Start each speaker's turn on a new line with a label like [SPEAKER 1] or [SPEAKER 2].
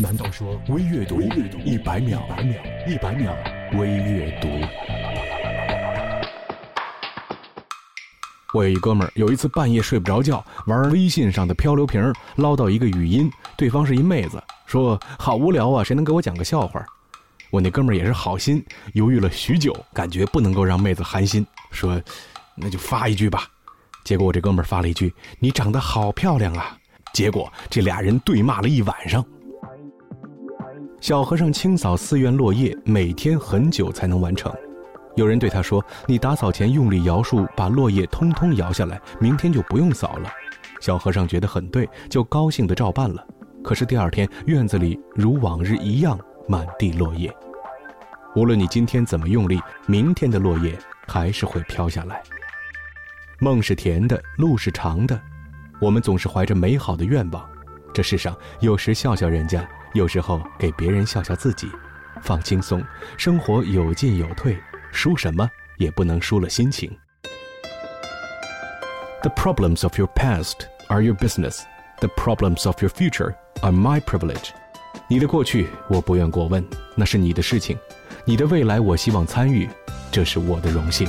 [SPEAKER 1] 难道说微阅读一百秒，一百秒微阅读？我有一哥们儿，有一次半夜睡不着觉，玩微信上的漂流瓶，捞到一个语音，对方是一妹子，说好无聊啊，谁能给我讲个笑话？我那哥们儿也是好心，犹豫了许久，感觉不能够让妹子寒心，说那就发一句吧。结果我这哥们儿发了一句：“你长得好漂亮啊！”结果这俩人对骂了一晚上。小和尚清扫寺院落叶，每天很久才能完成。有人对他说：“你打扫前用力摇树，把落叶通通摇下来，明天就不用扫了。”小和尚觉得很对，就高兴地照办了。可是第二天，院子里如往日一样满地落叶。无论你今天怎么用力，明天的落叶还是会飘下来。梦是甜的，路是长的，我们总是怀着美好的愿望。这世上有时笑笑人家，有时候给别人笑笑自己。放轻松，生活有进有退。输什么也不能输了心情。The problems of your past are your business. The problems of your future are my privilege. 你的过去我不愿过问，那是你的事情；你的未来我希望参与，这是我的荣幸。